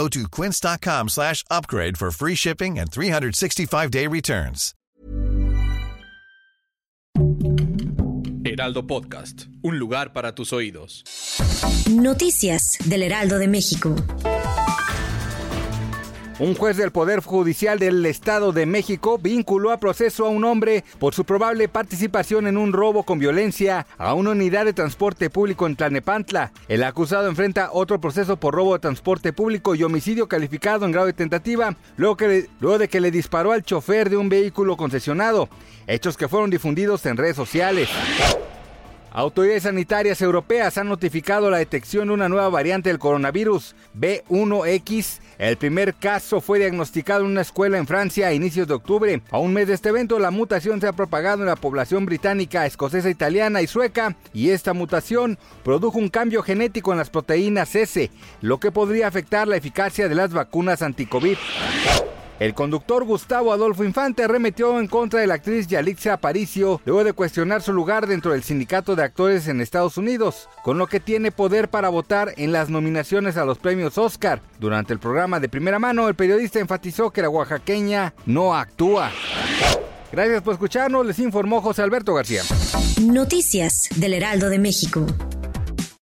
Go to quince.com slash upgrade for free shipping and 365-day returns. Heraldo Podcast, un lugar para tus oídos. Noticias del Heraldo de México. Un juez del Poder Judicial del Estado de México vinculó a proceso a un hombre por su probable participación en un robo con violencia a una unidad de transporte público en Tlanepantla. El acusado enfrenta otro proceso por robo de transporte público y homicidio calificado en grado de tentativa, luego, luego de que le disparó al chofer de un vehículo concesionado, hechos que fueron difundidos en redes sociales. Autoridades sanitarias europeas han notificado la detección de una nueva variante del coronavirus, B1X. El primer caso fue diagnosticado en una escuela en Francia a inicios de octubre. A un mes de este evento, la mutación se ha propagado en la población británica, escocesa, italiana y sueca, y esta mutación produjo un cambio genético en las proteínas S, lo que podría afectar la eficacia de las vacunas anti-COVID. El conductor Gustavo Adolfo Infante arremetió en contra de la actriz Yalitza Aparicio luego de cuestionar su lugar dentro del sindicato de actores en Estados Unidos, con lo que tiene poder para votar en las nominaciones a los premios Oscar. Durante el programa de primera mano, el periodista enfatizó que la oaxaqueña no actúa. Gracias por escucharnos, les informó José Alberto García. Noticias del Heraldo de México.